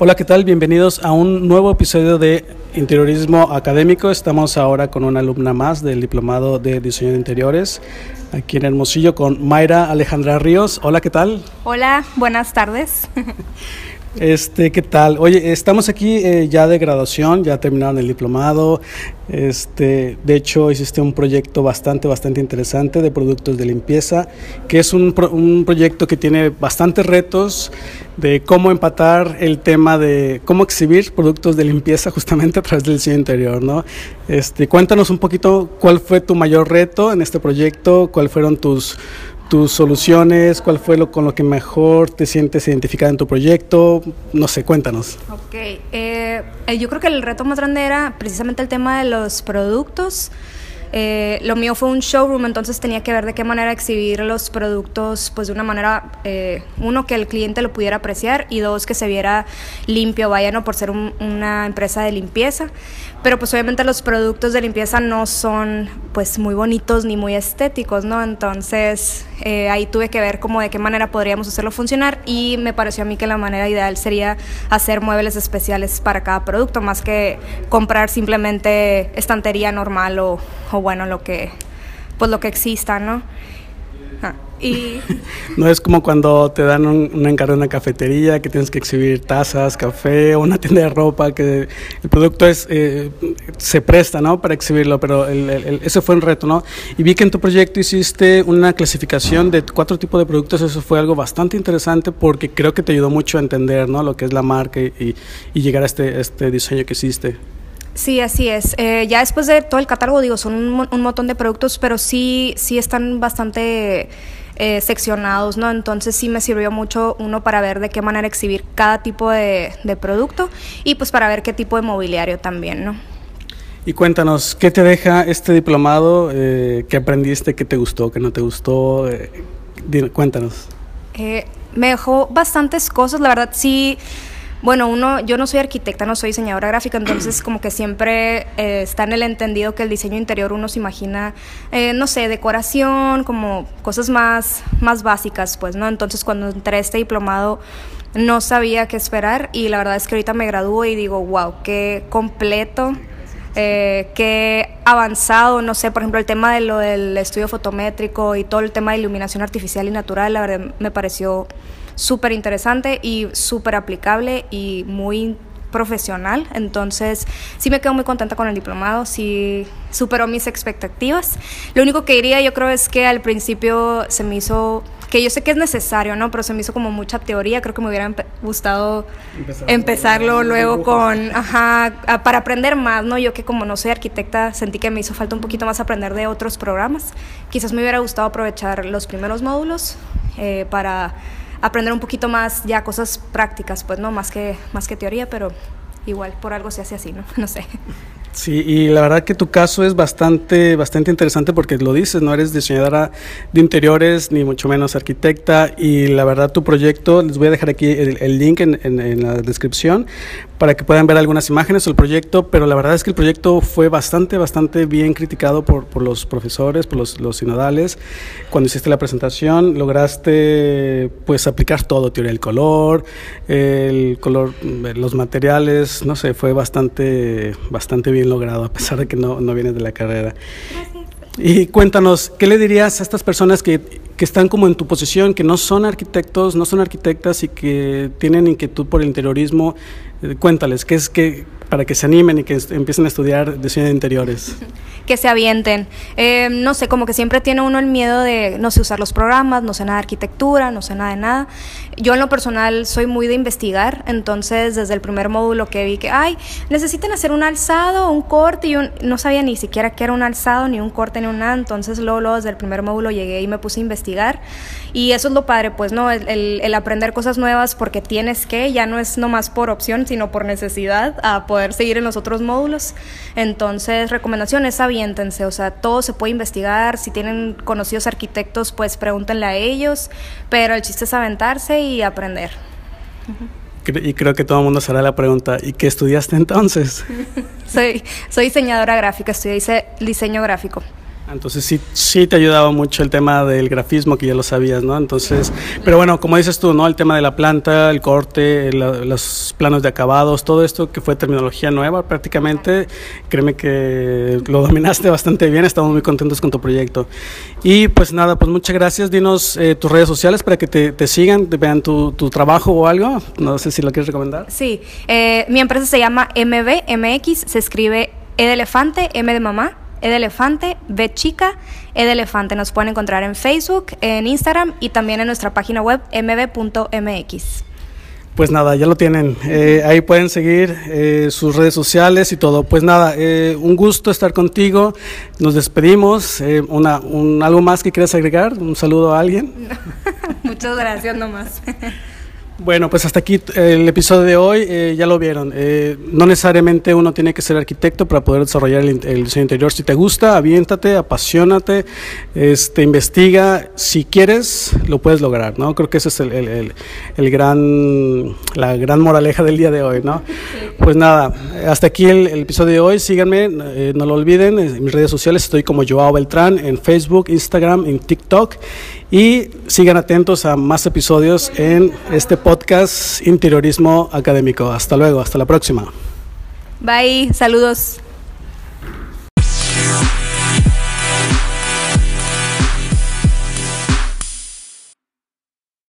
Hola, ¿qué tal? Bienvenidos a un nuevo episodio de Interiorismo Académico. Estamos ahora con una alumna más del Diplomado de Diseño de Interiores, aquí en Hermosillo, con Mayra Alejandra Ríos. Hola, ¿qué tal? Hola, buenas tardes. Este, ¿qué tal? Oye, estamos aquí eh, ya de graduación, ya terminaron el diplomado. Este, de hecho, hiciste un proyecto bastante, bastante interesante de productos de limpieza, que es un, un proyecto que tiene bastantes retos de cómo empatar el tema de cómo exhibir productos de limpieza justamente a través del diseño interior, ¿no? Este, cuéntanos un poquito cuál fue tu mayor reto en este proyecto, cuáles fueron tus tus soluciones, cuál fue lo con lo que mejor te sientes identificada en tu proyecto, no sé, cuéntanos. Ok, eh, yo creo que el reto más grande era precisamente el tema de los productos. Eh, lo mío fue un showroom, entonces tenía que ver de qué manera exhibir los productos, pues de una manera, eh, uno, que el cliente lo pudiera apreciar y dos, que se viera limpio, vaya, ¿no? Por ser una empresa de limpieza. Pero pues obviamente los productos de limpieza no son pues muy bonitos ni muy estéticos, ¿no? Entonces eh, ahí tuve que ver cómo de qué manera podríamos hacerlo funcionar y me pareció a mí que la manera ideal sería hacer muebles especiales para cada producto, más que comprar simplemente estantería normal o o bueno, lo que, pues lo que exista, ¿no? Ah, y... no es como cuando te dan un, encargo en una cafetería que tienes que exhibir tazas, café o una tienda de ropa que el producto es eh, se presta ¿no? para exhibirlo, pero el, ese fue un reto. ¿no? Y vi que en tu proyecto hiciste una clasificación de cuatro tipos de productos, eso fue algo bastante interesante porque creo que te ayudó mucho a entender ¿no? lo que es la marca y, y llegar a este, este diseño que hiciste. Sí, así es. Eh, ya después de todo el catálogo, digo, son un, montón de productos, pero sí, sí están bastante eh, seccionados, ¿no? Entonces sí me sirvió mucho uno para ver de qué manera exhibir cada tipo de, producto y pues para ver qué tipo de mobiliario también, ¿no? Y cuéntanos, ¿qué te deja este diplomado? Eh, ¿Qué aprendiste? ¿Qué te gustó? ¿Qué no te gustó? cuéntanos. me dejó bastantes cosas, la verdad sí bueno, uno, yo no soy arquitecta, no soy diseñadora gráfica, entonces como que siempre eh, está en el entendido que el diseño interior uno se imagina, eh, no sé, decoración, como cosas más, más básicas, pues, ¿no? Entonces cuando entré a este diplomado no sabía qué esperar y la verdad es que ahorita me gradúo y digo, wow, qué completo. Eh, qué avanzado, no sé, por ejemplo, el tema de lo del estudio fotométrico y todo el tema de iluminación artificial y natural, la verdad me pareció súper interesante y súper aplicable y muy profesional. Entonces, sí me quedo muy contenta con el diplomado, sí superó mis expectativas. Lo único que diría yo creo es que al principio se me hizo que yo sé que es necesario, ¿no? Pero se me hizo como mucha teoría, creo que me hubiera gustado empezarlo luego con, ajá, para aprender más, ¿no? Yo que como no soy arquitecta, sentí que me hizo falta un poquito más aprender de otros programas. Quizás me hubiera gustado aprovechar los primeros módulos eh, para aprender un poquito más ya cosas prácticas, pues no más que más que teoría, pero igual por algo se hace así, ¿no? No sé. Sí, y la verdad que tu caso es bastante, bastante interesante porque lo dices, no eres diseñadora de interiores ni mucho menos arquitecta y la verdad tu proyecto, les voy a dejar aquí el, link en, en, la descripción para que puedan ver algunas imágenes del proyecto, pero la verdad es que el proyecto fue bastante, bastante bien criticado por, por los profesores, por los, los, sinodales. Cuando hiciste la presentación lograste pues aplicar todo, teoría del color, el color, los materiales, no sé, fue bastante, bastante bien logrado, a pesar de que no, no vienes de la carrera. Y cuéntanos, ¿qué le dirías a estas personas que, que, están como en tu posición, que no son arquitectos, no son arquitectas y que tienen inquietud por el interiorismo? Eh, cuéntales, ¿qué es que para que se animen y que empiecen a estudiar diseño de interiores? Que se avienten. Eh, no sé, como que siempre tiene uno el miedo de no sé usar los programas, no sé nada de arquitectura, no sé nada de nada. Yo en lo personal soy muy de investigar, entonces desde el primer módulo que vi que, ay, necesitan hacer un alzado, un corte, y no sabía ni siquiera qué era un alzado, ni un corte, ni un nada, entonces luego, luego desde el primer módulo llegué y me puse a investigar. Y eso es lo padre, pues, ¿no? El, el aprender cosas nuevas porque tienes que, ya no es nomás por opción, sino por necesidad, a poder poder seguir en los otros módulos. Entonces, recomendaciones, aviéntense, o sea, todo se puede investigar, si tienen conocidos arquitectos, pues pregúntenle a ellos, pero el chiste es aventarse y aprender. Y creo que todo el mundo se hará la pregunta, ¿y qué estudiaste entonces? soy, soy diseñadora gráfica, estudié diseño gráfico. Entonces sí, sí te ayudaba mucho el tema del grafismo, que ya lo sabías, ¿no? Entonces, pero bueno, como dices tú, ¿no? El tema de la planta, el corte, los planos de acabados, todo esto que fue terminología nueva prácticamente, créeme que lo dominaste bastante bien, estamos muy contentos con tu proyecto. Y pues nada, pues muchas gracias, dinos eh, tus redes sociales para que te, sigan, te vean tu, trabajo o algo, no sé si lo quieres recomendar. Sí, eh, mi empresa se llama MBMX, se escribe E de elefante, M de mamá, e de elefante, B chica, E de elefante. Nos pueden encontrar en Facebook, en Instagram y también en nuestra página web mb.mx. Pues nada, ya lo tienen. Eh, ahí pueden seguir eh, sus redes sociales y todo. Pues nada, eh, un gusto estar contigo. Nos despedimos. una, un, ¿Algo más que quieras agregar? ¿Un saludo a alguien? Muchas gracias nomás. Bueno, pues hasta aquí el episodio de hoy, eh, ya lo vieron. Eh, no necesariamente uno tiene que ser arquitecto para poder desarrollar el, diseño interior. Si te gusta, aviéntate, apasionate, este, investiga. Si quieres, lo puedes lograr, ¿no? Creo que ese es el, el, gran, la gran moraleja del día de hoy, ¿no? Pues nada, hasta aquí el, episodio de hoy. Síganme, eh, no lo olviden, en mis redes sociales estoy como Joao Beltrán, en Facebook, Instagram, en TikTok. Y sigan atentos a más episodios en este podcast Interiorismo Académico. Hasta luego, hasta la próxima. Bye, saludos.